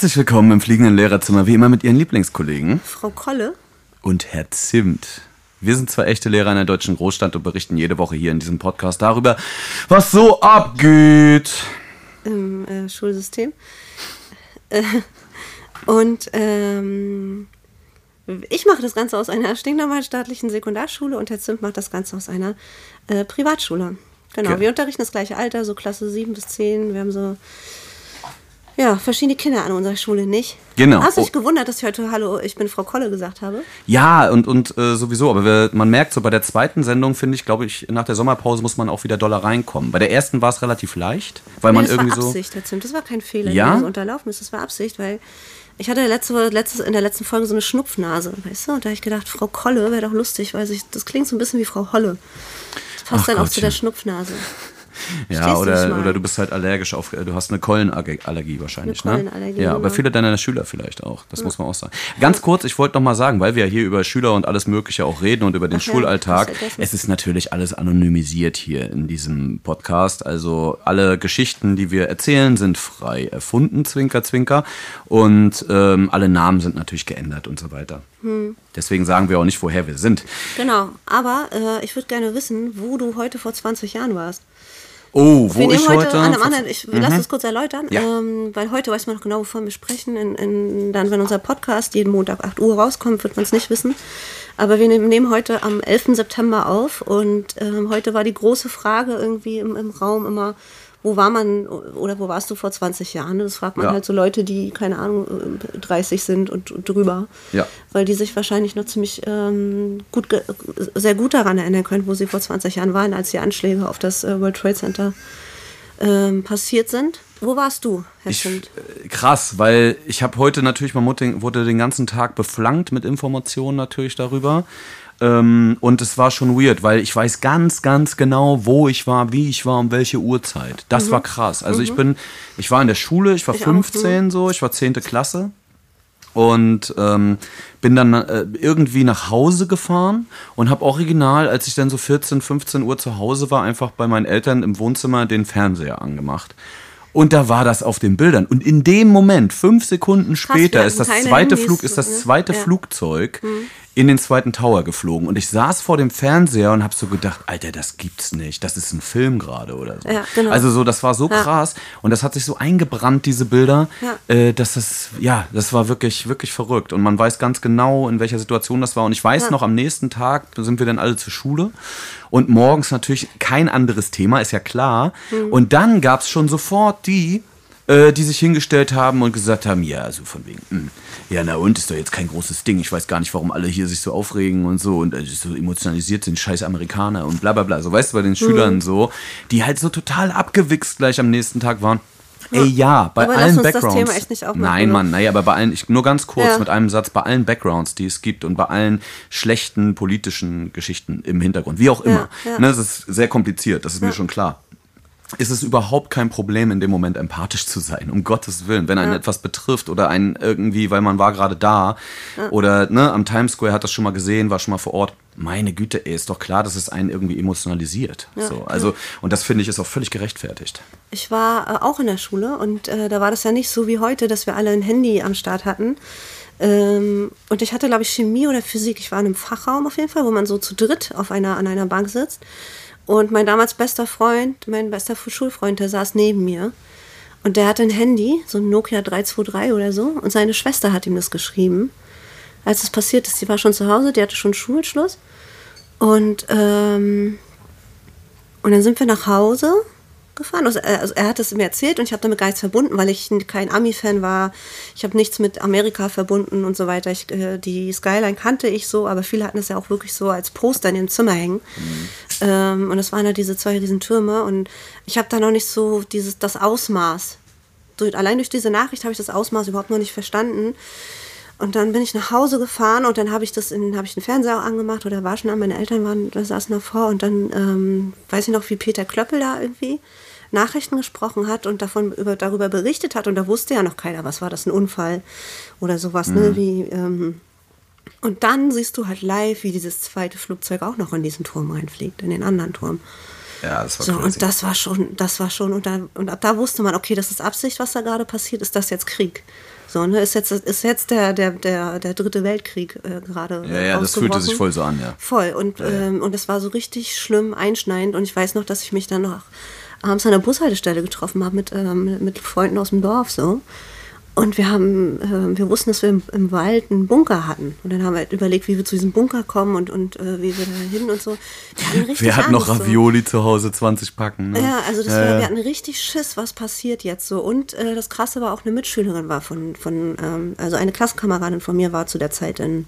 Herzlich willkommen im fliegenden Lehrerzimmer, wie immer mit Ihren Lieblingskollegen. Frau Kolle. Und Herr Zimt. Wir sind zwei echte Lehrer in der deutschen Großstadt und berichten jede Woche hier in diesem Podcast darüber, was so abgeht. Im äh, Schulsystem. Äh, und ähm, ich mache das Ganze aus einer stinknormalen staatlichen Sekundarschule und Herr Zimt macht das Ganze aus einer äh, Privatschule. Genau, okay. wir unterrichten das gleiche Alter, so Klasse 7 bis 10. Wir haben so ja, verschiedene Kinder an unserer Schule nicht. Genau. Hast du dich oh. gewundert, dass ich heute Hallo, ich bin Frau Kolle gesagt habe? Ja, und, und äh, sowieso. Aber wir, man merkt so bei der zweiten Sendung, finde ich, glaube ich, nach der Sommerpause muss man auch wieder doller reinkommen. Bei der ersten war es relativ leicht, weil nee, man das irgendwie war Absicht, so. Das war kein Fehler, ja? so unterlaufen ist. Das war Absicht, weil ich hatte letzte, letztes, in der letzten Folge so eine Schnupfnase, weißt du? Und da habe ich gedacht, Frau Kolle wäre doch lustig, weil sich, das klingt so ein bisschen wie Frau Holle. Das passt Ach dann Gottchen. auch zu der Schnupfnase. Ja, oder, oder du bist halt allergisch auf, du hast eine Keulenallergie wahrscheinlich, eine ne? Keulenallergie, ja, aber viele deiner Schüler vielleicht auch, das ja. muss man auch sagen. Ganz kurz, ich wollte noch mal sagen, weil wir ja hier über Schüler und alles Mögliche auch reden und über den Ach Schulalltag. Ja, es ist natürlich alles anonymisiert hier in diesem Podcast. Also alle Geschichten, die wir erzählen, sind frei erfunden, Zwinker, Zwinker. Und ähm, alle Namen sind natürlich geändert und so weiter. Hm. Deswegen sagen wir auch nicht, woher wir sind. Genau, aber äh, ich würde gerne wissen, wo du heute vor 20 Jahren warst. Oh, wo ich heute, heute an einem anderen, ich mhm. lass es kurz erläutern, ja. ähm, weil heute weiß man noch genau, wovon wir sprechen. In, in, dann, wenn unser Podcast jeden Montag 8 Uhr rauskommt, wird man es nicht wissen. Aber wir nehmen heute am 11. September auf und ähm, heute war die große Frage irgendwie im, im Raum immer, wo war man oder wo warst du vor 20 Jahren? Das fragt man ja. halt so Leute, die, keine Ahnung, 30 sind und, und drüber. Ja. Weil die sich wahrscheinlich noch ziemlich ähm, gut, sehr gut daran erinnern können, wo sie vor 20 Jahren waren, als die Anschläge auf das äh, World Trade Center ähm, passiert sind. Wo warst du, Herr ich, äh, Krass, weil ich habe heute natürlich, man wurde den ganzen Tag beflankt mit Informationen natürlich darüber. Ähm, und es war schon weird, weil ich weiß ganz, ganz genau, wo ich war, wie ich war, um welche Uhrzeit. Das mhm. war krass. Also mhm. ich bin, ich war in der Schule, ich war ich 15 auch. so, ich war 10. Klasse und ähm, bin dann äh, irgendwie nach Hause gefahren und habe original, als ich dann so 14, 15 Uhr zu Hause war, einfach bei meinen Eltern im Wohnzimmer den Fernseher angemacht. Und da war das auf den Bildern. Und in dem Moment, fünf Sekunden später, ist das zweite Flug, ist das zweite ja. Flugzeug mhm in den zweiten Tower geflogen und ich saß vor dem Fernseher und habe so gedacht, Alter, das gibt's nicht, das ist ein Film gerade oder so. Ja, genau. Also so, das war so ja. krass und das hat sich so eingebrannt, diese Bilder, ja. äh, dass das, ja, das war wirklich, wirklich verrückt und man weiß ganz genau, in welcher Situation das war und ich weiß noch, am nächsten Tag sind wir dann alle zur Schule und morgens natürlich kein anderes Thema, ist ja klar. Mhm. Und dann gab's schon sofort die, äh, die sich hingestellt haben und gesagt haben, ja, also von wegen, mh, hm, ja, na und, ist doch jetzt kein großes Ding. Ich weiß gar nicht, warum alle hier sich so aufregen und so und äh, so emotionalisiert sind, scheiß Amerikaner und bla bla bla. So, weißt du, bei den Schülern mhm. so, die halt so total abgewichst gleich am nächsten Tag waren. Ey, ja, bei aber allen lass uns Backgrounds. Das Thema echt nicht Nein, Mann, naja, aber bei allen, ich, nur ganz kurz ja. mit einem Satz, bei allen Backgrounds, die es gibt und bei allen schlechten politischen Geschichten im Hintergrund, wie auch immer. Ja, ja. Ne, das ist sehr kompliziert, das ist mir schon klar ist es überhaupt kein Problem, in dem Moment empathisch zu sein, um Gottes Willen. Wenn einen ja. etwas betrifft oder einen irgendwie, weil man war gerade da ja. oder ne, am Times Square hat das schon mal gesehen, war schon mal vor Ort. Meine Güte, ey, ist doch klar, dass es einen irgendwie emotionalisiert. Ja. So, also, und das finde ich ist auch völlig gerechtfertigt. Ich war äh, auch in der Schule und äh, da war das ja nicht so wie heute, dass wir alle ein Handy am Start hatten. Ähm, und ich hatte, glaube ich, Chemie oder Physik. Ich war in einem Fachraum auf jeden Fall, wo man so zu dritt auf einer, an einer Bank sitzt. Und mein damals bester Freund, mein bester Schulfreund, der saß neben mir. Und der hatte ein Handy, so ein Nokia 323 oder so. Und seine Schwester hat ihm das geschrieben. Als es passiert ist, die war schon zu Hause, die hatte schon Schulschluss. Und, ähm, und dann sind wir nach Hause gefahren. Also, äh, also er hat es mir erzählt und ich habe damit gar nichts verbunden, weil ich kein Ami-Fan war. Ich habe nichts mit Amerika verbunden und so weiter. Ich, äh, die Skyline kannte ich so, aber viele hatten es ja auch wirklich so als Poster in ihrem Zimmer hängen. Mhm. Ähm, und es waren ja diese zwei riesen Türme und ich habe da noch nicht so dieses, das Ausmaß. Durch, allein durch diese Nachricht habe ich das Ausmaß überhaupt noch nicht verstanden. Und dann bin ich nach Hause gefahren und dann habe ich das in, habe ich den Fernseher auch angemacht oder war schon an, meine Eltern waren, da saßen davor und dann ähm, weiß ich noch, wie Peter Klöppel da irgendwie Nachrichten gesprochen hat und davon über, darüber berichtet hat und da wusste ja noch keiner, was war das, ein Unfall oder sowas, ne, mhm. ne? Wie, ähm, und dann siehst du halt live, wie dieses zweite Flugzeug auch noch in diesen Turm reinfliegt, in den anderen Turm. Ja, das war so, crazy. Und das war schon, das war schon, und, da, und ab da wusste man, okay, das ist Absicht, was da gerade passiert, ist das jetzt Krieg. So, ne? Ist jetzt, ist jetzt der, der, der, der dritte Weltkrieg äh, gerade. Ja, ja, das fühlte sich voll so an, ja. Voll. Und, Ja, ja. ähm, und es war so richtig schlimm, einschneidend. Und ich weiß noch, dass ich mich dann noch abends an der Bushaltestelle getroffen habe mit, ähm, mit Freunden aus dem Dorf so. Und wir haben, ähm, wir wussten, dass wir im, im Wald einen Bunker hatten. Und dann haben wir halt überlegt, wie wir zu diesem Bunker kommen und, und äh, wie wir da hin und so. Wir hatten richtig Wer hat noch Angst, so. Ravioli zu Hause, 20 Packen? Ne? Ja, also das Ja, war, ja. wir hatten richtig Schiss, was passiert jetzt so. Und äh, das Krasse war auch eine Mitschülerin war von, von ähm, also eine Klassenkameradin von mir war zu der Zeit in,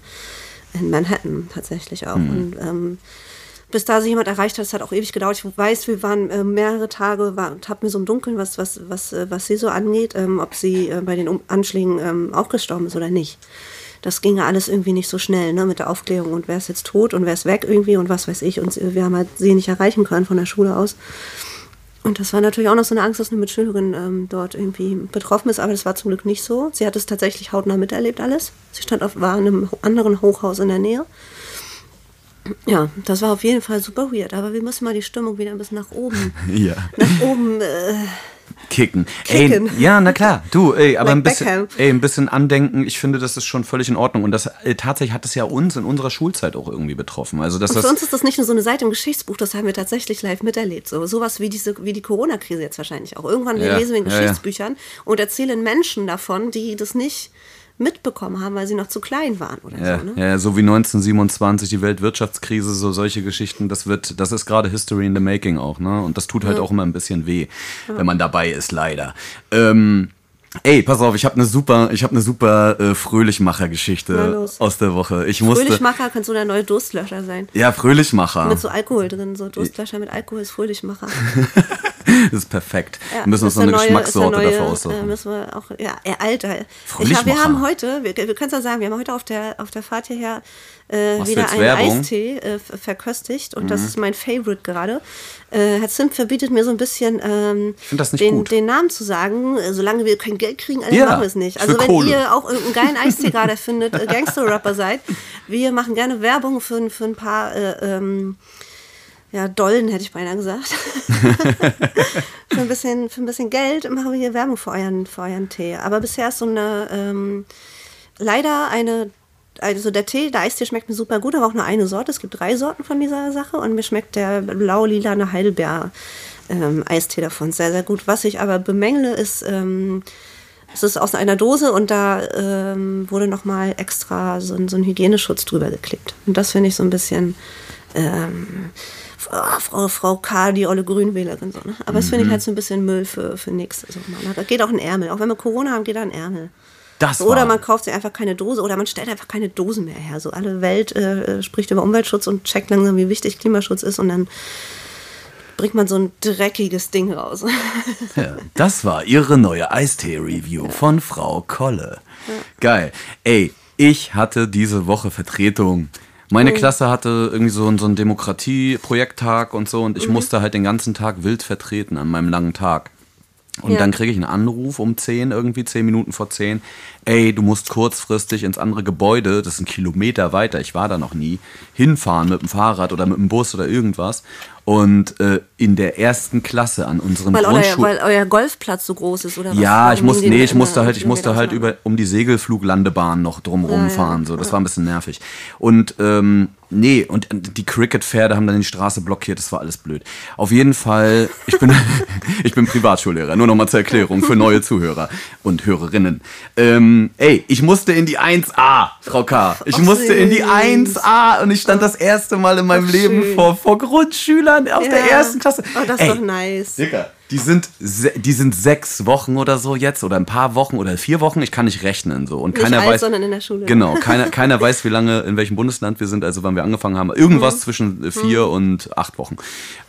in Manhattan tatsächlich auch. Und ähm, bis da sich jemand erreicht hat, es hat auch ewig gedauert. Ich weiß, wir waren äh, mehrere Tage, war, tappten mir so im Dunkeln, was, was, was, äh, was sie so angeht, ähm, ob sie äh, bei den um Anschlägen ähm, auch gestorben ist oder nicht. Das ging ja alles irgendwie nicht so schnell, ne, mit der Aufklärung und wer ist jetzt tot und wer ist weg irgendwie und was weiß ich. Und sie- wir haben halt sie nicht erreichen können von der Schule aus. Und das war natürlich auch noch so eine Angst, dass eine Mitschülerin ähm, dort irgendwie betroffen ist, aber das war zum Glück nicht so. Sie hat es tatsächlich hautnah miterlebt alles. Sie stand auf, war in einem anderen Hochhaus in der Nähe. Ja, das war auf jeden Fall super weird, aber wir müssen mal die Stimmung wieder ein bisschen nach oben, Ja. nach oben äh, Kicken. Kicken. Ey, ja, na klar. Du, ey, aber Like ein bisschen, Beckham. ey, ein bisschen andenken, ich finde, das ist schon völlig in Ordnung. Und das äh, tatsächlich hat es ja uns in unserer Schulzeit auch irgendwie betroffen. Also, dass Und das. für uns ist das nicht nur so eine Seite im Geschichtsbuch, das haben wir tatsächlich live miterlebt. So sowas wie diese, wie die Corona-Krise jetzt wahrscheinlich auch. Irgendwann Ja, lesen wir in ja, ja. Geschichtsbüchern und erzählen Menschen davon, die das nicht mitbekommen haben, weil sie noch zu klein waren oder Ja, so. Ne? ja, so wie 1927 die Weltwirtschaftskrise, so solche Geschichten, das wird, das ist gerade History in the Making auch, ne? Und das tut halt auch immer ein bisschen weh, wenn man dabei ist, leider. Ähm, ey, pass auf, ich habe eine super, ich habe eine super äh, Fröhlichmacher-Geschichte aus der Woche. Ich musste, Fröhlichmacher könnte so der neue Durstlöscher sein. ja, Fröhlichmacher. Mit so Alkohol drin, so Durstlöscher mit Alkohol ist Fröhlichmacher. Das ist perfekt. Ja, wir müssen uns noch eine neue- Geschmackssorte neue, dafür Äh, aussuchen. müssen wir auch, ja, äh, Alter. Ich hab, wir haben heute, wir, wir können es ja sagen, wir haben heute auf der, auf der Fahrt hierher äh, wieder einen Werbung? Mhm. Eistee äh, ver- verköstigt und das ist mein Favorite gerade. Äh, Herr Zimt verbietet mir so ein bisschen ähm, den, den Namen zu sagen, äh, solange wir kein Geld kriegen, also Ja, machen wir es nicht. ich Also wenn Kohle. ihr auch irgendeinen geilen Eistee gerade findet, äh, Gangster-Rapper seid, wir machen gerne Werbung für, für ein paar äh, ähm, ja, Dollen hätte ich beinahe gesagt. für, ein bisschen, für ein bisschen Geld machen wir hier Werbung für euren, für euren Tee. Aber bisher ist so eine, ähm, leider eine, also der Tee, der Eistee schmeckt mir super gut, aber auch nur eine Sorte. Es gibt drei Sorten von dieser Sache und mir schmeckt der blau-lilane Heidelbeer ähm, Eistee davon sehr, sehr gut. Was ich aber bemängle, ist, ähm, es ist aus einer Dose und da ähm, wurde nochmal extra so, ein- so ein Hygieneschutz drüber geklebt. Und das finde ich so ein bisschen ähm, ah, Frau, Frau K., die olle Grünwählerin. So, ne? Aber das finde ich halt so ein bisschen Müll für, für nix. So, man, da geht auch ein Ärmel. Auch wenn wir Corona haben, geht da ein Ärmel. Das Oder war- man kauft sich einfach keine Dose oder man stellt einfach keine Dosen mehr her. So alle Welt äh, spricht über Umweltschutz und checkt langsam, wie wichtig Klimaschutz ist und dann bringt man so ein dreckiges Ding raus. Ja, das war ihre neue Eistee-Review von Frau Kolle. Geil. Ey, ich hatte diese Woche Vertretung. Meine Klasse hatte irgendwie so, einen- so einen Demokratie-Projekttag und so und ich musste halt den ganzen Tag wild vertreten an meinem langen Tag. Und Ja. dann kriege ich einen Anruf um 10, irgendwie 10 Minuten vor 10. Ey, du musst kurzfristig ins andere Gebäude, das ist ein Kilometer weiter, ich war da noch nie, hinfahren mit dem Fahrrad oder mit dem Bus oder irgendwas. Und äh, in der ersten Klasse an unserem weil, euer, Grundschul... weil euer Golfplatz so groß ist oder was? Ja, ich musste, nee, ich musste halt, ich musste halt über, um die Segelfluglandebahn noch drumrum ja, fahren, so. Das war ein bisschen nervig. Und, ähm, nee, und die Cricket-Pferde haben dann die Straße blockiert, das war alles blöd. Auf jeden Fall, ich bin, ich bin Privatschullehrer, nur nochmal zur Erklärung für neue Zuhörer und Hörerinnen. Ähm, ey, ich musste in die 1A, Frau K. Ich Ach, musste in die süß. 1A und ich stand das erste Mal in meinem Ach, Leben vor, vor Grundschülern aus der Ja. ersten Klasse. Oh, das ist Ey, doch nice. Dicker, die sind, die sind sechs Wochen oder so jetzt oder ein paar Wochen oder vier Wochen. Ich kann nicht rechnen so und Nicht keiner alt, weiß, sondern in der Schule. Genau, keiner, keiner weiß, wie lange in welchem Bundesland wir sind, also wann wir angefangen haben. Irgendwas Mhm. zwischen äh, vier und acht Wochen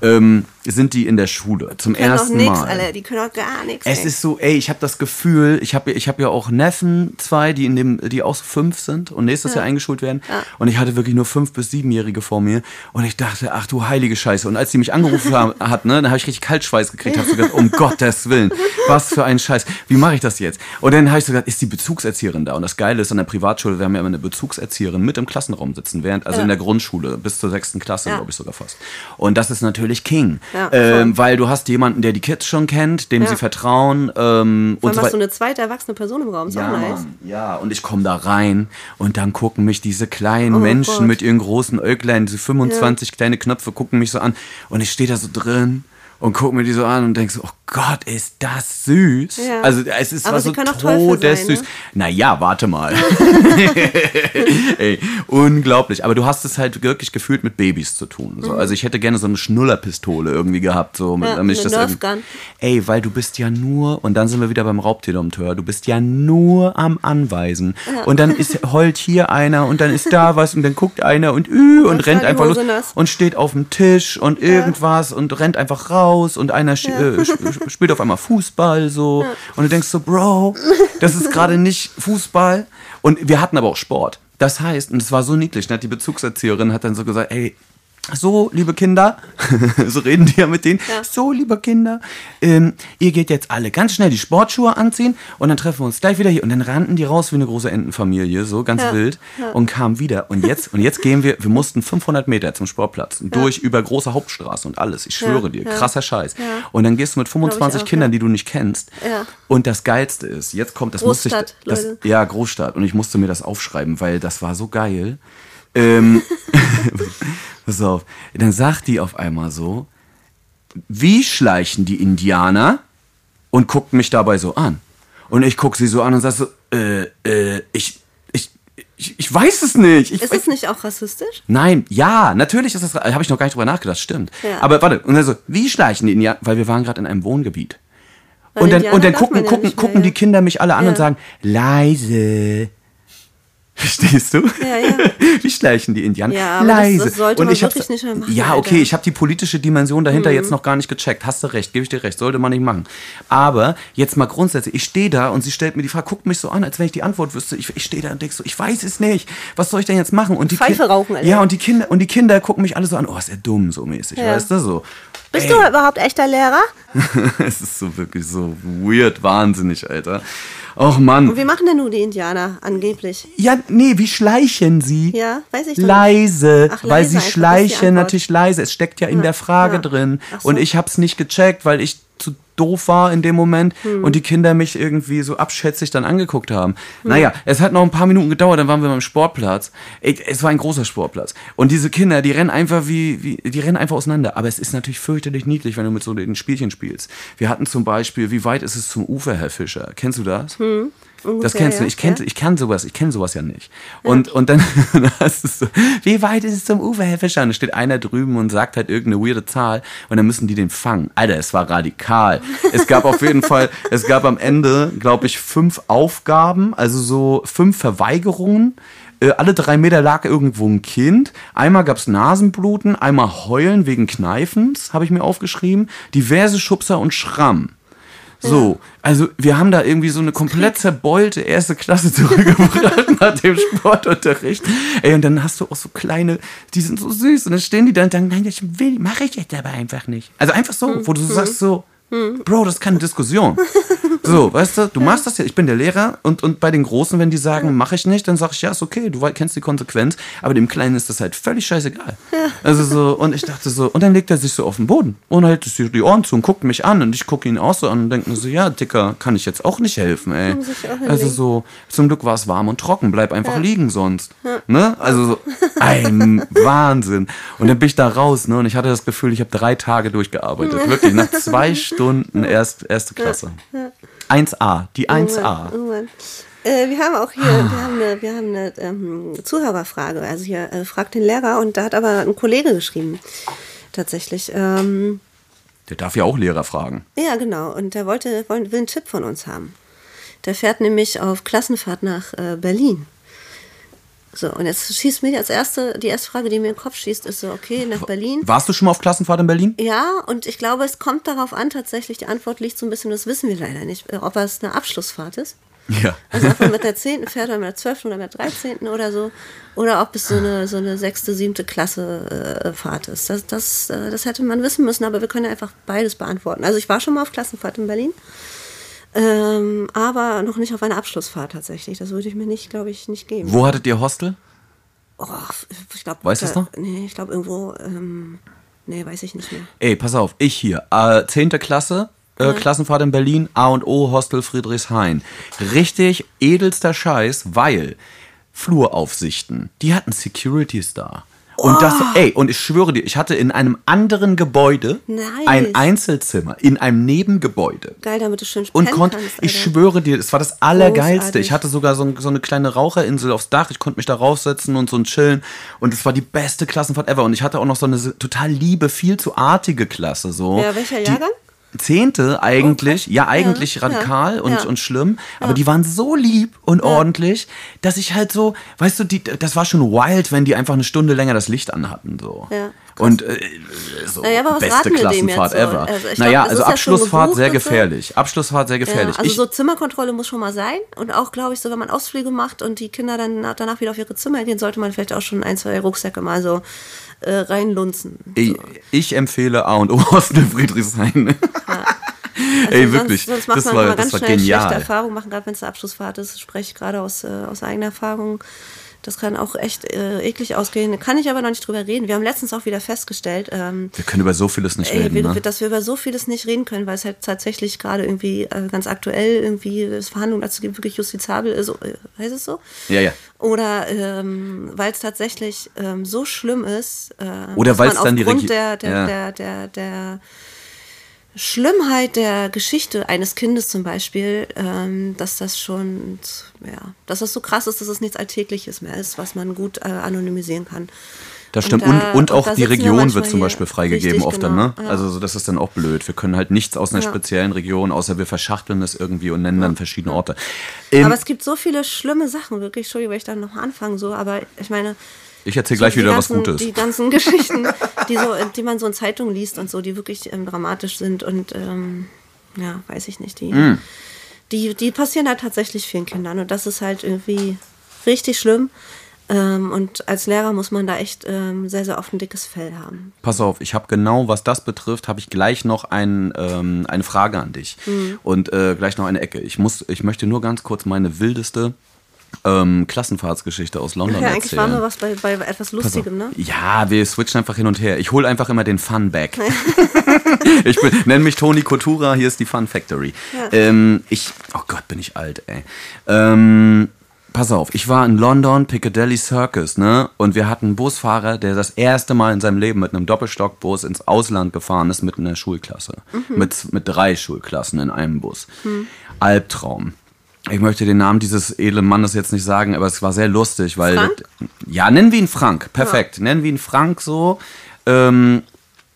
ähm, sind die in der Schule zum können doch ersten nix, Mal. Alter. Die können doch gar nichts. Es ey. ist so, ey, ich habe das Gefühl, ich habe ich hab ja auch Neffen, zwei, die in dem, die auch so fünf sind und nächstes Jahr eingeschult werden. Und ich hatte wirklich nur fünf bis siebenjährige vor mir und ich dachte, ach du heilige Scheiße. Und als die mich angerufen haben, hat, ne, dann habe ich richtig Kaltschweiß gekriegt, habe so gedacht, um Gottes Willen, was für ein Scheiß. Wie mache ich das jetzt? Und dann habe ich so gedacht, ist die Bezugserzieherin da? Und das Geile ist, an der Privatschule, wir haben ja immer eine Bezugserzieherin mit im Klassenraum sitzen, während, also Ja. in der Grundschule, bis zur sechsten Klasse, Ja. glaube ich sogar fast. Und das ist natürlich King. Ja, ähm, weil du hast jemanden, der die Kids schon kennt, dem sie vertrauen. Ähm, Vor und so hast du eine zweite erwachsene Person im Raum. Ist Ja, nice. Ja, und ich komme da rein und dann gucken mich diese kleinen Oh Menschen Gott. mit ihren großen Äuglein, diese 25 kleine Knöpfe, gucken mich so an und ich stehe da so drin und gucke mir die so an und denke so, oh Gott, ist das süß. Ja. Also es ist Aber war sie so todessüß. ne? Naja, warte mal. Ey, unglaublich. Aber du hast es halt wirklich gefühlt mit Babys zu tun. So. Also ich hätte gerne so eine Schnullerpistole irgendwie gehabt, so, mit, Mhm. Ja, damit ich das irgendwie-. Ey, weil du bist ja nur, und dann sind wir wieder beim Raubtierdompteur, du bist ja nur am Anweisen. Und dann ist, heult hier einer und dann ist da was und dann guckt einer und ü und ist rennt einfach los nass. und steht auf dem Tisch und irgendwas und rennt einfach raus und einer sch- äh, sch- spielt auf einmal Fußball so. Und du denkst so, Bro, das ist gerade nicht Fußball. Und wir hatten aber auch Sport. Das heißt, und es war so niedlich, ne? die Bezugserzieherin hat dann so gesagt, ey, so, liebe Kinder, so reden die ja mit denen. Ja. So, liebe Kinder, ähm, ihr geht jetzt alle ganz schnell die Sportschuhe anziehen und dann treffen wir uns gleich wieder hier. Und dann rannten die raus wie eine große Entenfamilie, so ganz Ja. wild und kamen wieder. Und jetzt, und jetzt gehen wir, wir mussten 500 Meter zum Sportplatz, durch über große Hauptstraße und alles. Ich schwöre Ja, dir, ja. krasser Scheiß. Ja. Und dann gehst du mit 25 auch, Kindern, ja. die du nicht kennst. Ja. Und das Geilste ist, jetzt kommt, das musste ich, Großstadt, das, Leute. ja, Großstadt. Und ich musste mir das aufschreiben, weil das war so geil. Ähm, pass auf. Dann sagt die auf einmal so, wie schleichen die Indianer? Und guckt mich dabei so an. Und ich guck sie so an und sag so, äh, äh, ich, ich, ich, ich weiß es nicht. Ich Ist es nicht auch rassistisch? Nein, ja, natürlich ist das, habe ich noch gar nicht drüber nachgedacht, stimmt. Ja. Aber warte, und dann so, wie schleichen die Indianer? Weil wir waren gerade in einem Wohngebiet. Weil Und dann, Indianer und dann gucken, gucken, mehr, gucken ja. die Kinder mich alle an Ja. und sagen, leise. Verstehst du? Ja, ja. Wie schleichen die Indianer? Ja, aber leise. das sollte und man ich wirklich nicht mehr machen, Ja, Alter. Mhm. okay, ich habe die politische Dimension dahinter jetzt noch gar nicht gecheckt. Hast du recht, gebe ich dir recht, sollte man nicht machen. Aber jetzt mal grundsätzlich, ich stehe da und sie stellt mir die Frage, guckt mich so an, als wenn ich die Antwort wüsste. Ich, ich stehe da und denk so, ich weiß es nicht. Was soll ich denn jetzt machen? Und die Pfeife Kin- rauchen, Alter. Ja, und die Kinder und die Kinder gucken mich alle so an. Oh, ist er dumm so mäßig, Ja. weißt du so. Bist Ey. du überhaupt echter Lehrer? es ist so wirklich so weird, wahnsinnig, Alter. Och Mann. Und wie machen denn nun die Indianer angeblich? Ja, nee, wie schleichen sie? Ja, weiß ich Leise, Ach, weil leise sie ist die schleichen natürlich leise. Es steckt ja in Ja, der Frage ja. drin. So. Und ich hab's nicht gecheckt, weil ich zu doof war in dem Moment Hm. und die Kinder mich irgendwie so abschätzig dann angeguckt haben. Hm. Naja, es hat noch ein paar Minuten gedauert, dann waren wir beim Sportplatz. Es war ein großer Sportplatz. Und diese Kinder, die rennen einfach wie, wie, die rennen einfach auseinander. Aber es ist natürlich fürchterlich niedlich, wenn du mit so den Spielchen spielst. Wir hatten zum Beispiel, wie weit ist es zum Ufer, Herr Fischer? Kennst du das? das Hm, ungefähr, kennst du. ja. Ich kenn, Ja. ich kann sowas, ich kenne sowas ja nicht. Und, und dann hast du so, wie weit ist es zum Ufer, Herr Fischer? Und da steht einer drüben und sagt halt irgendeine weirde Zahl und dann müssen die den fangen. Alter, es war radikal. Es gab auf jeden Fall, es gab am Ende, glaube ich, fünf Aufgaben, also so fünf Verweigerungen. Äh, Alle drei Meter lag irgendwo ein Kind. Einmal gab's Nasenbluten, einmal Heulen wegen Kneifens, habe ich mir aufgeschrieben. Diverse Schubser und Schramm. So, also wir haben da irgendwie so eine komplett zerbeulte erste Klasse zurückgebracht nach dem Sportunterricht. Ey, und dann hast du auch so kleine, die sind so süß und dann stehen die da und sagen, nein, das will, mache ich jetzt aber einfach nicht. Also einfach so, wo du so sagst so, Bro, das ist keine Diskussion. So, weißt du, du machst das ja, ich bin der Lehrer und, und bei den Großen, wenn die sagen, mache ich nicht, dann sag ich, ja, ist okay, du kennst die Konsequenz, aber dem Kleinen ist das halt völlig scheißegal. Also so, und ich dachte so, und dann legt er sich so auf den Boden und hält sich die Ohren zu und guckt mich an und ich gucke ihn auch so an und denke mir so, ja, Dicker, kann ich jetzt auch nicht helfen, ey. Also so, zum Glück war es warm und trocken, bleib einfach liegen sonst. Ne? Also so, ein Wahnsinn. Und dann bin ich da raus, ne, und ich hatte das Gefühl, ich habe drei Tage durchgearbeitet. Wirklich, nach zwei Stunden erst, erste Klasse. 1a, die 1a. Oh Mann. Äh, wir haben auch hier, wir haben eine, wir haben eine ähm, Zuhörerfrage. Also hier äh, fragt den Lehrer und da hat aber ein Kollege geschrieben. Tatsächlich. Ähm, Der darf ja auch Lehrer fragen. ja, genau. Und der wollte, will einen Tipp von uns haben. Der fährt nämlich auf Klassenfahrt nach äh, Berlin. So, und jetzt schießt mir als erste, die erste Frage, die mir in den Kopf schießt, ist so, okay, nach Berlin. Warst du schon mal auf Klassenfahrt in Berlin? Ja, und ich glaube, es kommt darauf an, tatsächlich, die Antwort liegt so ein bisschen, das wissen wir leider nicht, äh, ob es eine Abschlussfahrt ist Ja. Also ob man mit der 10. fährt oder mit der 12. oder mit der 13. oder so. Oder ob es so eine, so eine sechste, siebte Klasse äh, Fahrt ist. Das, das, äh, das hätte man wissen müssen, aber wir können ja einfach beides beantworten. Also ich war schon mal auf Klassenfahrt in Berlin. Ähm, aber noch nicht auf einer Abschlussfahrt tatsächlich. Das würde ich mir nicht, glaube ich, nicht geben. Wo hattet ihr Hostel? Oh, ich glaube. Weißt du es noch? Nee, ich glaube irgendwo. Ähm, nee, weiß ich nicht mehr. Ey, pass auf, ich hier, äh, 10. Klasse, äh, Klassenfahrt in Berlin, A und O Hostel Friedrichshain. Richtig edelster Scheiß, weil Fluraufsichten, die hatten Securities da. Und das, ey, und ich schwöre dir, ich hatte in einem anderen Gebäude Nice. ein Einzelzimmer, in einem Nebengebäude. Geil, damit du schön Und konnte, ich schwöre dir, es war das Allergeilste. Großartig. Ich hatte sogar so, ein, so eine kleine Raucherinsel aufs Dach. Ich konnte mich da raufsetzen und so ein chillen. Und es war die beste Klassenfahrt ever. Und ich hatte auch noch so eine total liebe, viel zu artige Klasse. So. Ja, welcher Die Jahrgang? Zehnte eigentlich, ja, eigentlich Ja, radikal ja, und, ja. und schlimm, aber die waren so lieb und ordentlich, dass ich halt so, weißt du, die, das war schon wild, wenn die einfach eine Stunde länger das Licht anhatten. So. Ja, und äh, so Naja, beste Klassenfahrt so? ever. Also naja, glaub, es also Abschlussfahrt sehr so. gefährlich. Abschlussfahrt sehr gefährlich. Also ich, so Zimmerkontrolle muss schon mal sein. Und auch, glaube ich, so, wenn man Ausflüge macht und die Kinder dann na- danach wieder auf ihre Zimmer gehen, sollte man vielleicht auch schon ein, zwei Rucksäcke mal so äh, reinlunzen. ich, ich empfehle A und O Hostel Friedrichshain. Also Ey, wirklich, Sonst, sonst macht das man war, immer ganz schnell schlechte genial. Erfahrungen machen, gerade wenn es eine Abschlussfahrt ist. Spreche ich gerade aus, äh, aus eigener Erfahrung. Das kann auch echt äh, eklig ausgehen. Kann ich aber noch nicht drüber reden. Wir haben letztens auch wieder festgestellt, ähm, Wir können über so vieles nicht ey, reden. wir, Ne? dass wir über so vieles nicht reden können, weil es halt tatsächlich gerade irgendwie äh, ganz aktuell irgendwie es Verhandlungen dazu gibt, wirklich justizabel ist. Äh, heißt es so? Ja, ja. Oder ähm, weil es tatsächlich ähm, so schlimm ist. Äh, Oder weil's man dann die aufgrund Regi- der, der, Ja. der, der, der Schlimmheit der Geschichte eines Kindes zum Beispiel, ähm, dass das schon, ja, dass das so krass ist, dass es nichts Alltägliches mehr ist, was man gut äh, anonymisieren kann. Das stimmt. Und Und, da- und und auch da die Region wird zum. Beispiel freigegeben Richtig, oft dann, genau, ne? ja. Also so, das ist dann auch blöd. Wir können halt nichts aus einer Ja. speziellen Region, außer wir verschachteln es irgendwie und nennen dann verschiedene Orte. Ähm, Aber es gibt so viele schlimme Sachen, wirklich. Entschuldigung, wenn ich da noch anfange, so, aber ich meine. Ich erzähle so gleich die wieder ganzen, was Gutes. Die ganzen Geschichten, die, so, die man so in Zeitungen liest und so, die wirklich ähm, dramatisch sind und ähm, ja, weiß ich nicht, die, Mm. die, die passieren halt tatsächlich vielen Kindern und das ist halt irgendwie richtig schlimm. Ähm, und als Lehrer muss man da echt ähm, sehr, sehr oft ein dickes Fell haben. Pass auf, ich habe genau, was das betrifft, habe ich gleich noch ein, ähm, eine Frage an dich Mhm. und äh, gleich noch eine Ecke. Ich muss, ich möchte nur ganz kurz meine wildeste ähm, Klassenfahrtsgeschichte aus London Ja, eigentlich waren erzählen. wir was bei, bei etwas. Lustigem, ne? Ja, wir switchen einfach hin und her. Ich hole einfach immer den Fun back. ich bin, nenne mich Toni Kotura, hier ist die Fun Factory. Ähm, ich, oh Gott, bin ich alt, ey. Ähm, pass auf, ich war in London, Piccadilly Circus, ne? Und wir hatten einen Busfahrer, der das erste Mal in seinem Leben mit einem Doppelstockbus ins Ausland gefahren ist mit einer Schulklasse. Mit, mit drei Schulklassen in einem Bus. Albtraum. Ich möchte den Namen dieses edlen Mannes jetzt nicht sagen, aber es war sehr lustig, weil. Frank? Ja, nennen wir ihn Frank. Perfekt. Nennen wir ihn Frank so. Ähm,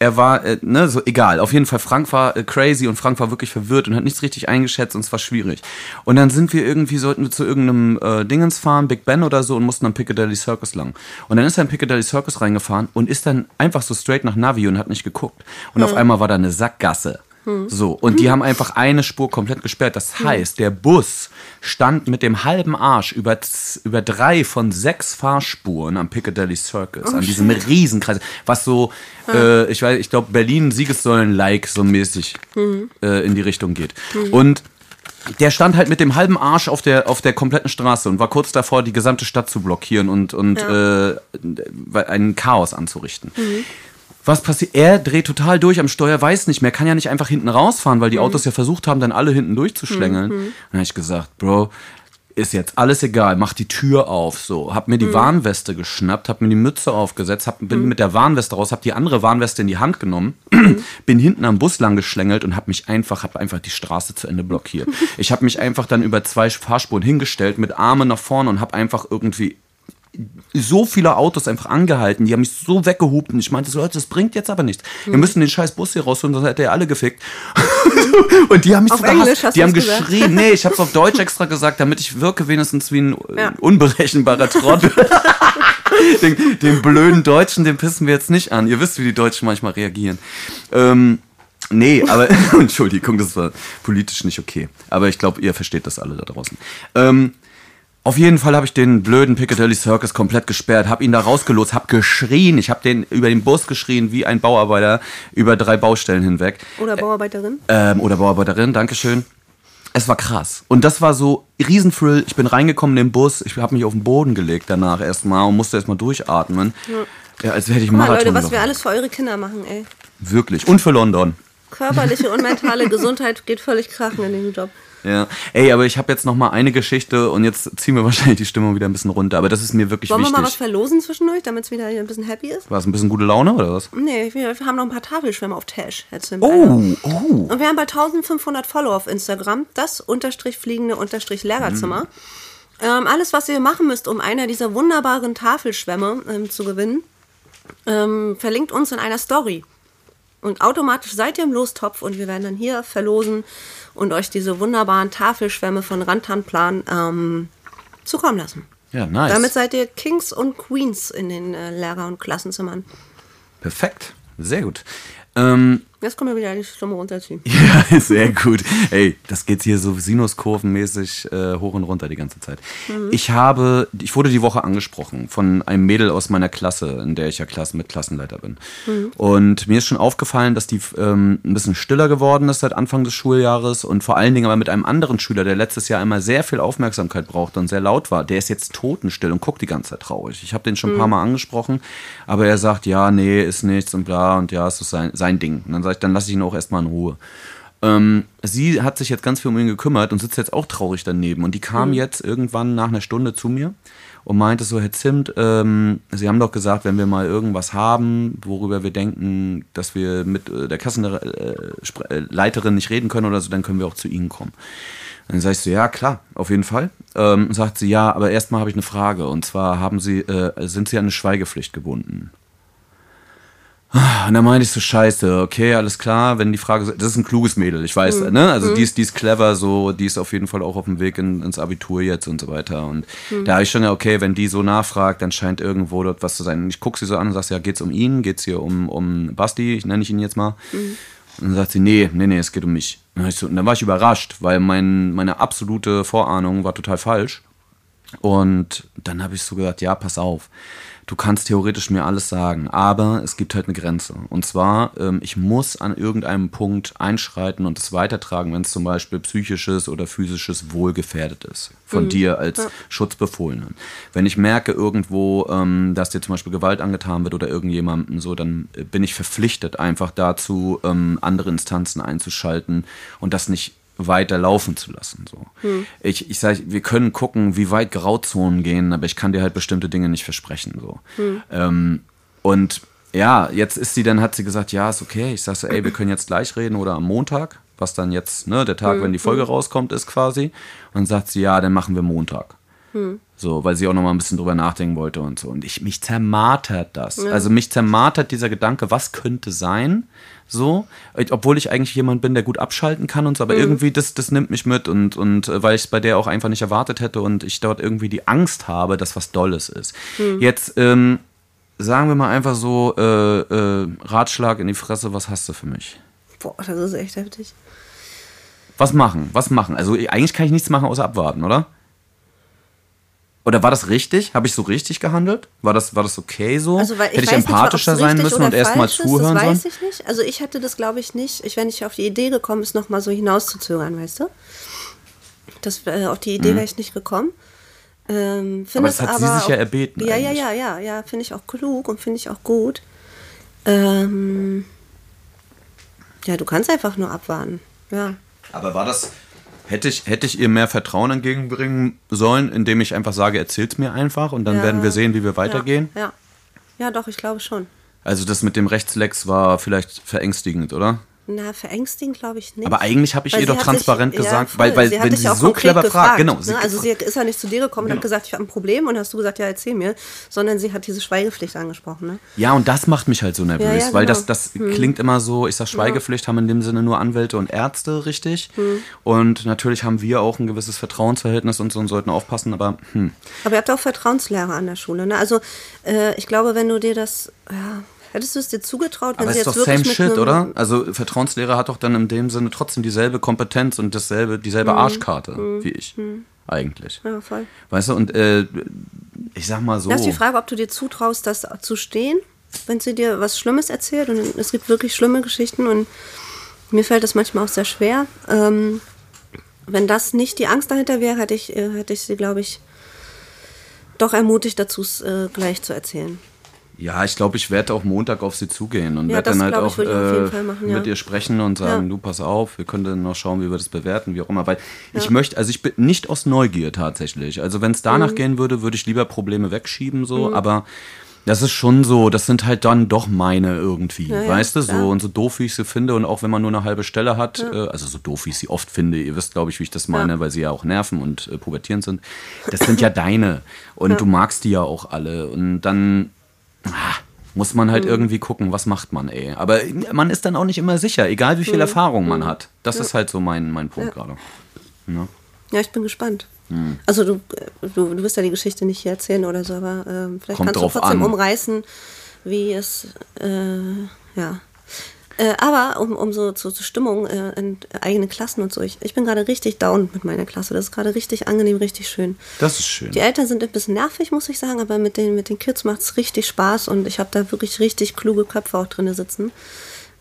er war, äh, ne, so egal. Auf jeden Fall, Frank war äh, crazy und Frank war wirklich verwirrt und hat nichts richtig eingeschätzt und es war schwierig. Und dann sind wir irgendwie, sollten wir zu irgendeinem äh, Dingens fahren, Big Ben oder so und mussten am Piccadilly Circus lang. Und dann ist er in Piccadilly Circus reingefahren und ist dann einfach so straight nach Navi und hat nicht geguckt. Und auf einmal war da eine Sackgasse. So, und die haben einfach eine Spur komplett gesperrt. Das heißt, der Bus stand mit dem halben Arsch über, über drei von sechs Fahrspuren am Piccadilly Circus, an diesem Riesenkreis, was so, äh, ich weiß, ich glaube, Berlin-Siegessäulen-like so mäßig äh, in die Richtung geht. Und der stand halt mit dem halben Arsch auf der, auf der kompletten Straße und war kurz davor, die gesamte Stadt zu blockieren und, und äh, ein Chaos anzurichten. Was passiert? Er dreht total durch am Steuer, weiß nicht mehr, kann ja nicht einfach hinten rausfahren, weil die Autos ja versucht haben, dann alle hinten durchzuschlängeln. Und dann habe ich gesagt, Bro, ist jetzt alles egal, mach die Tür auf, so. Hab mir die Warnweste geschnappt, hab mir die Mütze aufgesetzt, hab, bin mit der Warnweste raus, hab die andere Warnweste in die Hand genommen, bin hinten am Bus lang geschlängelt und hab mich einfach, hab einfach die Straße zu Ende blockiert. Ich hab mich einfach dann über zwei Fahrspuren hingestellt, mit Armen nach vorne und hab einfach irgendwie so viele Autos einfach angehalten, die haben mich so weggehupt und ich meinte so, Leute, das bringt jetzt aber nichts. Wir Mhm. müssen den scheiß Bus hier rausholen, sonst hätte er alle gefickt. und die haben mich Auf so. Englisch hast die haben gesagt? geschrien. Nee, ich hab's auf Deutsch extra gesagt, damit ich wirke wenigstens wie ein Ja. unberechenbarer Trottel. den, den blöden Deutschen, den pissen wir jetzt nicht an. Ihr wisst, wie die Deutschen manchmal reagieren. Ähm, Nee, aber Entschuldigung, das war politisch nicht okay. Aber ich glaube, ihr versteht das alle da draußen. Ähm, auf jeden Fall habe ich den blöden Piccadilly Circus komplett gesperrt, habe ihn da rausgelost, habe geschrien. Ich habe den über den Bus geschrien wie ein Bauarbeiter über drei Baustellen hinweg. Oder Bauarbeiterin. Ähm, oder Bauarbeiterin, Dankeschön. Es war krass. Und das war so Riesenthrill. Ich bin reingekommen in den Bus, ich habe mich auf den Boden gelegt danach erstmal und musste erstmal durchatmen. Ja. als hätte ich Guck mal, Marathon Leute, was wir alles für eure Kinder machen, ey. Wirklich. Und für London. Körperliche und mentale Gesundheit geht völlig krachen in dem Job. Ja. Ey, aber ich habe jetzt noch mal eine Geschichte und jetzt ziehen wir wahrscheinlich die Stimmung wieder ein bisschen runter. Aber das ist mir wirklich Wollen wir wichtig. mal was verlosen zwischendurch, damit es wieder ein bisschen happy ist? War es ein bisschen gute Laune oder was? Nee, wir, wir haben noch ein paar Tafelschwämme auf Tash. Oh, oh. Und wir haben bei 1500 Follower auf Instagram, das unterstrich fliegende unterstrich Lehrerzimmer. Ähm, alles, was ihr machen müsst, um einer dieser wunderbaren Tafelschwämme ähm, zu gewinnen, ähm, verlinkt uns in einer Story. Und automatisch seid ihr im Lostopf und wir werden dann hier verlosen und euch diese wunderbaren Tafelschwämme von Rantanplan ähm, zukommen lassen. Ja, nice. Damit seid ihr Kings und Queens in den äh, Lehrer- und Klassenzimmern. Perfekt. Sehr gut. Ähm, Jetzt können wir wieder die Stimme runterziehen. ja, sehr gut. Ey, das geht hier so sinuskurvenmäßig äh, hoch und runter die ganze Zeit. Ich habe, ich wurde die Woche angesprochen von einem Mädel aus meiner Klasse, in der ich ja Klasse mit Klassenleiter bin. Und mir ist schon aufgefallen, dass die ähm, ein bisschen stiller geworden ist seit Anfang des Schuljahres und vor allen Dingen aber mit einem anderen Schüler, der letztes Jahr immer sehr viel Aufmerksamkeit brauchte und sehr laut war, der ist jetzt totenstill und guckt die ganze Zeit traurig. Ich habe den schon ein paar Mal angesprochen, aber er sagt, ja, nee, ist nichts und bla und ja, es ist sein, sein Ding. Und dann sage ich, dann lasse ich ihn auch erstmal in Ruhe. Ähm, sie hat sich jetzt ganz viel um ihn gekümmert und sitzt jetzt auch traurig daneben. Und die kam jetzt irgendwann nach einer Stunde zu mir und meinte so, Herr Zimt, ähm, Sie haben doch gesagt, wenn wir mal irgendwas haben, worüber wir denken, dass wir mit äh, der Kassenleiterin nicht reden können oder so, dann können wir auch zu Ihnen kommen. Dann sag ich so, ja klar, auf jeden Fall. Ähm, sagt sie, ja, aber erstmal habe ich eine Frage. Und zwar haben Sie, äh, sind Sie an eine Schweigepflicht gebunden? Und dann meinte ich so, scheiße, okay, alles klar, wenn die Frage, das ist ein kluges Mädel, ich weiß, ne? Also die, ist, die ist clever, so, die ist auf jeden Fall auch auf dem Weg in, ins Abitur jetzt und so weiter. Und da habe ich schon, ja, okay, wenn die so nachfragt, dann scheint irgendwo dort was zu sein. Und ich gucke sie so an und sage, ja, geht's um ihn? Geht's hier um, um Basti? Ich nenne ich ihn jetzt mal. Und dann sagt sie, nee, nee, nee, es geht um mich. Und dann, so, und dann war ich überrascht, weil mein, meine absolute Vorahnung war total falsch. Und dann habe ich so gesagt, ja, pass auf. Du kannst theoretisch mir alles sagen, aber es gibt halt eine Grenze. Und zwar, ähm, ich muss an irgendeinem Punkt einschreiten und es weitertragen, wenn es zum Beispiel psychisches oder physisches Wohl gefährdet ist. Von dir als Schutzbefohlenen. Wenn ich merke irgendwo, ähm, dass dir zum Beispiel Gewalt angetan wird oder irgendjemandem so, dann äh, bin ich verpflichtet, einfach dazu, ähm, andere Instanzen einzuschalten und das nicht weiter laufen zu lassen. So. Ich, ich sage, wir können gucken, wie weit Grauzonen gehen, aber ich kann dir halt bestimmte Dinge nicht versprechen. So. Ähm, und ja, jetzt ist sie dann, hat sie gesagt, ja, ist okay. Ich sage so, ey, wir können jetzt gleich reden oder am Montag, was dann jetzt, ne, der Tag, wenn die Folge rauskommt, ist quasi. Und dann sagt sie, ja, dann machen wir Montag. So, weil sie auch noch mal ein bisschen drüber nachdenken wollte und so. Und ich, mich zermartert das. Also mich zermartert dieser Gedanke, was könnte sein, so, obwohl ich eigentlich jemand bin, der gut abschalten kann und so, aber irgendwie das, das nimmt mich mit und, und äh, weil ich es bei der auch einfach nicht erwartet hätte und ich dort irgendwie die Angst habe, dass was Dolles ist. Jetzt, ähm, sagen wir mal einfach so, äh, äh, Ratschlag in die Fresse, was hast du für mich? Boah, das ist echt heftig. Was machen? Was machen? Also eigentlich kann ich nichts machen, außer abwarten, oder? Oder war das richtig? Habe ich so richtig gehandelt? War das, war das okay so? Also, Hätte ich nicht, empathischer ob's sein müssen und erstmal ist, zuhören Das sollen? weiß ich nicht. Also ich hätte das, glaube ich, nicht, ich wäre nicht auf die Idee gekommen, es nochmal so hinauszuzögern, weißt du? Das, äh, auf die Idee wäre ich nicht gekommen. Ähm, finde Mhm. Aber das hat sie aber sich ja auch- erbeten Ja, ja, ja, ja, ja, finde ich auch klug und finde ich auch gut. Ähm, ja, du kannst einfach nur abwarten. Ja. Aber war das. Hätte ich, hätte ich ihr mehr Vertrauen entgegenbringen sollen, indem ich einfach sage, erzähl's mir einfach und dann ja. werden wir sehen, wie wir weitergehen? Ja, ja. ja, doch, ich glaube schon. Also das mit dem Rechtslex war vielleicht verängstigend, oder? Na, verängstigend glaube ich nicht. Aber eigentlich habe ich Weil ihr doch transparent sich, gesagt, voll. weil, weil sie wenn sie so clever fragt, gefragt, genau. Sie, ne? Also sie ist ja nicht zu dir gekommen und Genau. hat gesagt, ich habe ein Problem und hast du gesagt, ja, erzähl mir, sondern sie hat diese Schweigepflicht angesprochen. Ne? ja, und das macht mich halt so nervös, Ja, ja, weil genau. das, das klingt immer so, ich sag Schweigepflicht haben in dem Sinne nur Anwälte und Ärzte, richtig? Hm. Und natürlich haben wir auch ein gewisses Vertrauensverhältnis und so und sollten aufpassen, aber hm, Aber ihr habt auch Vertrauenslehrer an der Schule. Ne? Also äh, ich glaube, wenn du dir das, ja, Hättest du es dir zugetraut, wenn Aber sie ist jetzt doch same shit, oder? Also Vertrauenslehrer hat doch dann in dem Sinne trotzdem dieselbe Kompetenz und dasselbe, dieselbe Mhm. Arschkarte wie ich. Eigentlich. Ja, voll. Weißt du, und äh, ich sag mal so. Das ist die Frage, ob du dir zutraust, das zu stehen, wenn sie dir was Schlimmes erzählt. Und es gibt wirklich schlimme Geschichten und mir fällt das manchmal auch sehr schwer. Ähm, wenn das nicht die Angst dahinter wäre, hätte ich, äh, hätte ich sie, glaube ich, doch ermutigt dazu, es äh, gleich zu erzählen. Ja, ich glaube, ich werde auch Montag auf sie zugehen und Ja, werde dann halt auch äh, machen, mit ja. ihr sprechen und sagen, Ja. du pass auf, wir können dann noch schauen, wie wir das bewerten, wie auch immer. Weil ich möchte, also ich bin nicht aus Neugier tatsächlich. Also wenn es Mhm. danach gehen würde, würde ich lieber Probleme wegschieben, so, aber das ist schon so, das sind halt dann doch meine irgendwie, Ja, ja, weißt du, klar. so und so doof wie ich sie finde und auch wenn man nur eine halbe Stelle hat, äh, also so doof wie ich sie oft finde, ihr wisst, glaube ich, wie ich das meine, Ja. weil sie ja auch nerven und äh, pubertierend sind, das sind ja deine und du magst die ja auch alle und dann muss man Mhm. halt irgendwie gucken, was macht man, ey. Aber man ist dann auch nicht immer sicher, egal wie viel Erfahrung Mhm. man hat. Das ist halt so mein, mein Punkt gerade. Ne? Ja, ich bin gespannt. Hm. Also du, äh, du, du wirst ja die Geschichte nicht hier erzählen oder so, aber ähm, vielleicht Kommt kannst du trotzdem an. umreißen, wie es, äh, ja. Äh, aber um, um so zur zur Stimmung äh, in eigene Klassen und so, ich, ich bin gerade richtig down mit meiner Klasse. Das ist gerade richtig angenehm, richtig schön. Das ist schön. Die Eltern sind ein bisschen nervig, muss ich sagen, aber mit den, mit den Kids macht es richtig Spaß und ich habe da wirklich richtig kluge Köpfe auch drin sitzen.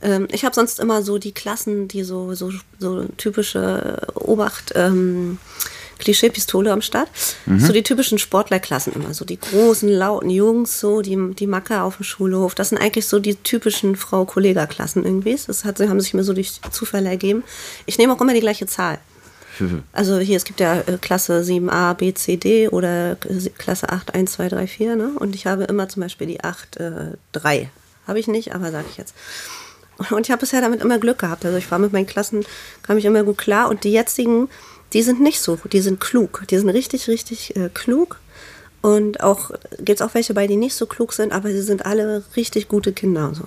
Ähm, ich habe sonst immer so die Klassen, die so, so, so typische Obacht. Ähm, Klischeepistole am Start. So die typischen Sportlerklassen immer. So die großen, lauten Jungs, so die, die Macker auf dem Schulhof. Das sind eigentlich so die typischen Frau-Kollega-Klassen irgendwie. Das hat, haben sich mir so durch Zufälle ergeben. Ich nehme auch immer die gleiche Zahl. Also hier, es gibt ja äh, Klasse 7a, B, C, D oder K- Klasse 8, 1, 2, 3, 4. Ne? Und ich habe immer zum Beispiel die 8, äh, 3. Habe ich nicht, aber sage ich jetzt. Und ich habe bisher damit immer Glück gehabt. Also ich war mit meinen Klassen, kam ich immer gut klar. Und die jetzigen, die sind nicht so, die sind klug. Die sind richtig, richtig äh, klug. Und auch gibt es auch welche bei, die nicht so klug sind, aber sie sind alle richtig gute Kinder. So.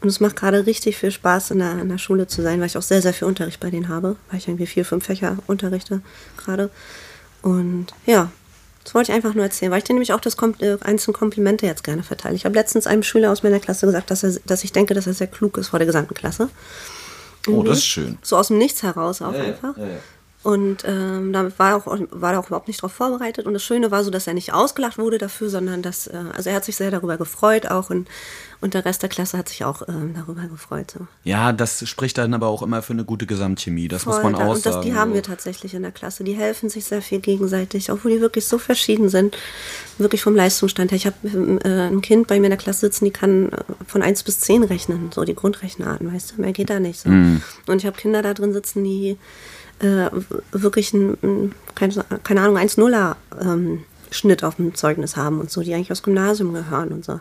Und es macht gerade richtig viel Spaß, in der, in der Schule zu sein, weil ich auch sehr, sehr viel Unterricht bei denen habe, weil ich irgendwie vier, fünf Fächer unterrichte gerade. Und ja, das wollte ich einfach nur erzählen, weil ich dir nämlich auch das Kom äh, einzelne Komplimente jetzt gerne verteile. Ich habe letztens einem Schüler aus meiner Klasse gesagt, dass, er, dass ich denke, dass er sehr klug ist vor der gesamten Klasse. Oh, das ist schön. So aus dem Nichts heraus auch ja, einfach. ja, ja. Und ähm, da war, auch, war er auch überhaupt nicht darauf vorbereitet. Und das Schöne war so, dass er nicht ausgelacht wurde dafür, sondern dass, äh, also er hat sich sehr darüber gefreut auch und, und der Rest der Klasse hat sich auch ähm, darüber gefreut. So. Ja, das spricht dann aber auch immer für eine gute Gesamtchemie. Das muss Voll, man da- auch und das, sagen. die haben wir tatsächlich in der Klasse. Die helfen sich sehr viel gegenseitig, obwohl die wirklich so verschieden sind. Wirklich vom Leistungsstand her. Ich habe äh, ein Kind bei mir in der Klasse sitzen, die kann äh, von 1 bis 10 rechnen, so die Grundrechenarten, weißt du, mehr geht da nicht. So. Mhm. Und ich habe Kinder da drin sitzen, die äh, wirklich ein, ein keine, keine Ahnung, 1-0er ähm, Schnitt auf dem Zeugnis haben und so, die eigentlich aus Gymnasium gehören und so.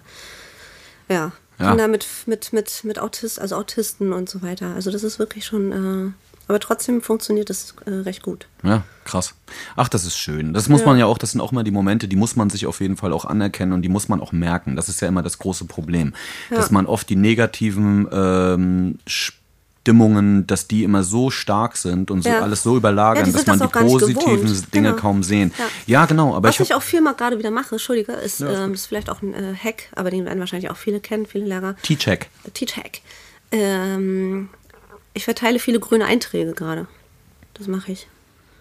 Ja, Ja. Kinder mit, mit, mit, mit Autist, also Autisten und so weiter. Also das ist wirklich schon, äh, aber trotzdem funktioniert das äh, recht gut. Ja, krass. Ach, das ist schön. Das muss Ja. man ja auch, das sind auch mal die Momente, die muss man sich auf jeden Fall auch anerkennen und die muss man auch merken. Das ist ja immer das große Problem. Dass man oft die negativen ähm, Stimmungen, dass die immer so stark sind und so Ja. alles so Ja, überlagern, die dass man das die positiven gewohnt. Dinge Genau. kaum sehen. Ja. Ja, genau. Aber Was ich ich auch viel mal gerade wieder mache, Entschuldige, ist, ähm, das ist vielleicht auch ein äh, Hack, aber den werden wahrscheinlich auch viele kennen, viele Lehrer. T-Check. Teach-Hack. Ähm, ich verteile viele grüne Einträge gerade. Das mache ich.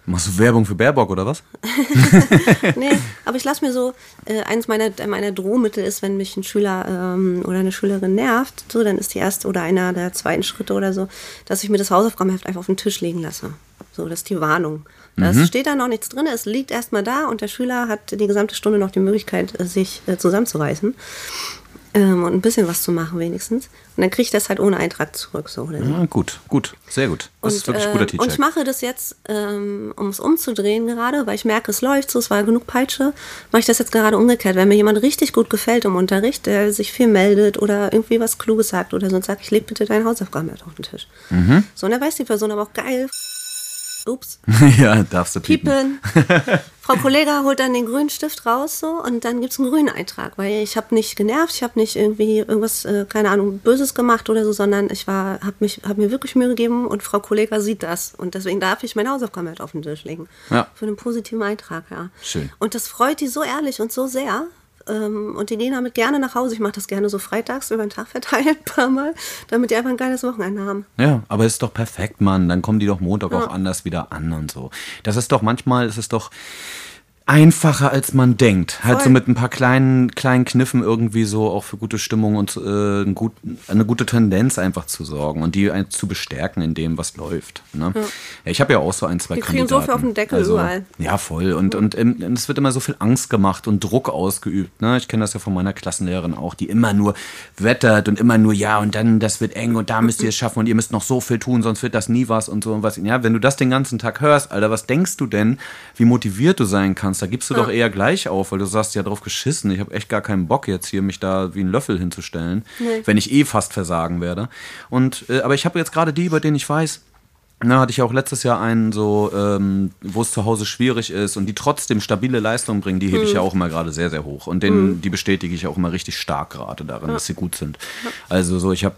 Machst du Werbung für Baerbock oder was? nee, aber ich lasse mir so, äh, eins meiner, meiner Drohmittel ist, wenn mich ein Schüler ähm, oder eine Schülerin nervt, so, dann ist die erste oder einer der zweiten Schritte oder so, dass ich mir das Hausaufgabenheft einfach auf den Tisch legen lasse. So, das ist die Warnung. Da Mhm. steht da noch nichts drin, es liegt erstmal da und der Schüler hat die gesamte Stunde noch die Möglichkeit, äh, sich äh, zusammenzureißen. Ähm, und ein bisschen was zu machen wenigstens. Und dann kriege ich das halt ohne Eintrag zurück. So, oder. Ja, gut, gut, sehr gut. Das Und, ist wirklich äh, guter und ich mache das jetzt, ähm, um es umzudrehen gerade, weil ich merke, es läuft so, es war genug Peitsche, mache ich das jetzt gerade umgekehrt. Wenn mir jemand richtig gut gefällt im Unterricht, der sich viel meldet oder irgendwie was Kluges sagt oder so und sagt, ich leg bitte deine Hausaufgaben mit auf den Tisch. Mhm. So, und dann weiß die Person aber auch geil. Ups. ja, darfst du piepen. Piepen. Frau Kollega holt dann den grünen Stift raus so und dann gibt's einen grünen Eintrag, weil ich habe nicht genervt, ich habe nicht irgendwie irgendwas, äh, keine Ahnung, Böses gemacht oder so, sondern ich war, habe mich, habe mir wirklich Mühe gegeben und Frau Kollega sieht das und deswegen darf ich meine Hausaufgaben halt auf den Tisch legen. Ja. Für einen positiven Eintrag, ja. Schön. Und das freut die so ehrlich und so sehr. Ähm, und die gehen damit gerne nach Hause. Ich mache das gerne so freitags über den Tag verteilt, ein paar Mal, damit die einfach ein geiles Wochenende haben. Ja, aber ist doch perfekt, Mann. Dann kommen die doch Montag ja. auch anders wieder an und so. Das ist doch manchmal, ist es doch einfacher als man denkt. Halt so mit ein paar kleinen, kleinen Kniffen irgendwie so auch für gute Stimmung und äh, gut, eine gute Tendenz einfach zu sorgen und die zu bestärken in dem, was läuft. Ne? Ja. Ja, ich habe ja auch so ein, zwei Die kriegen so viel auf den Deckel also, überall. Ja, voll. Und, und, und, und es wird immer so viel Angst gemacht und Druck ausgeübt. Ne? Ich kenne das ja von meiner Klassenlehrerin auch, die immer nur wettert und immer nur, ja, und dann, das wird eng und da müsst ihr es schaffen und ihr müsst noch so viel tun, sonst wird das nie was und so und was. Ja, wenn du das den ganzen Tag hörst, Alter, was denkst du denn, wie motiviert du sein kannst? Kannst. Da gibst du ja. doch eher gleich auf, weil du sagst, ja, drauf geschissen. Ich habe echt gar keinen Bock jetzt hier, mich da wie ein Löffel hinzustellen, nee. wenn ich eh fast versagen werde. Und, äh, aber ich habe jetzt gerade die, bei denen ich weiß, na, hatte ich auch letztes Jahr einen so, ähm, wo es zu Hause schwierig ist und die trotzdem stabile Leistung bringen, die hebe ich ja mhm. auch immer gerade sehr, sehr hoch. Und den, mhm. die bestätige ich auch immer richtig stark gerade darin, ja. dass sie gut sind. Ja. Also so, ich habe,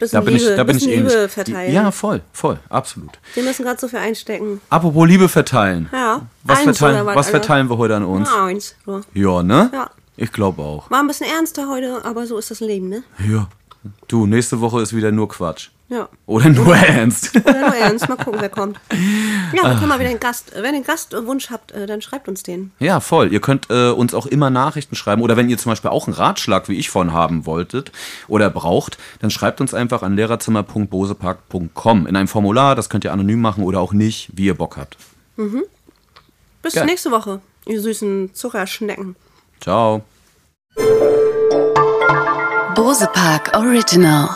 äh, da bin Liebe, ich, da bin ich ähnlich. Liebe verteilen. ja, voll, voll, absolut. Wir müssen gerade so viel einstecken. Apropos Liebe verteilen. Ja. Was, verteilen, was, was verteilen wir heute an uns? Ja, eins. So. Ja, ne? Ja. Ich glaube auch. War ein bisschen ernster heute, aber so ist das Leben, ne? Ja. Du, nächste Woche ist wieder nur Quatsch. Ja. Oder nur ernst. Oder nur ernst. Mal gucken, wer kommt. Ja, können wir wieder einen Gast. Wenn ihr einen Gastwunsch habt, äh, dann schreibt uns den. Ja, voll. Ihr könnt äh, uns auch immer Nachrichten schreiben. Oder wenn ihr zum Beispiel auch einen Ratschlag, wie ich von haben wolltet oder braucht, dann schreibt uns einfach an lehrerzimmer.bosepark.com in einem Formular. Das könnt ihr anonym machen oder auch nicht, wie ihr Bock habt. Mhm. Bis Geil. nächste Woche, ihr süßen Zuckerschnecken. Ciao. Bose Park Original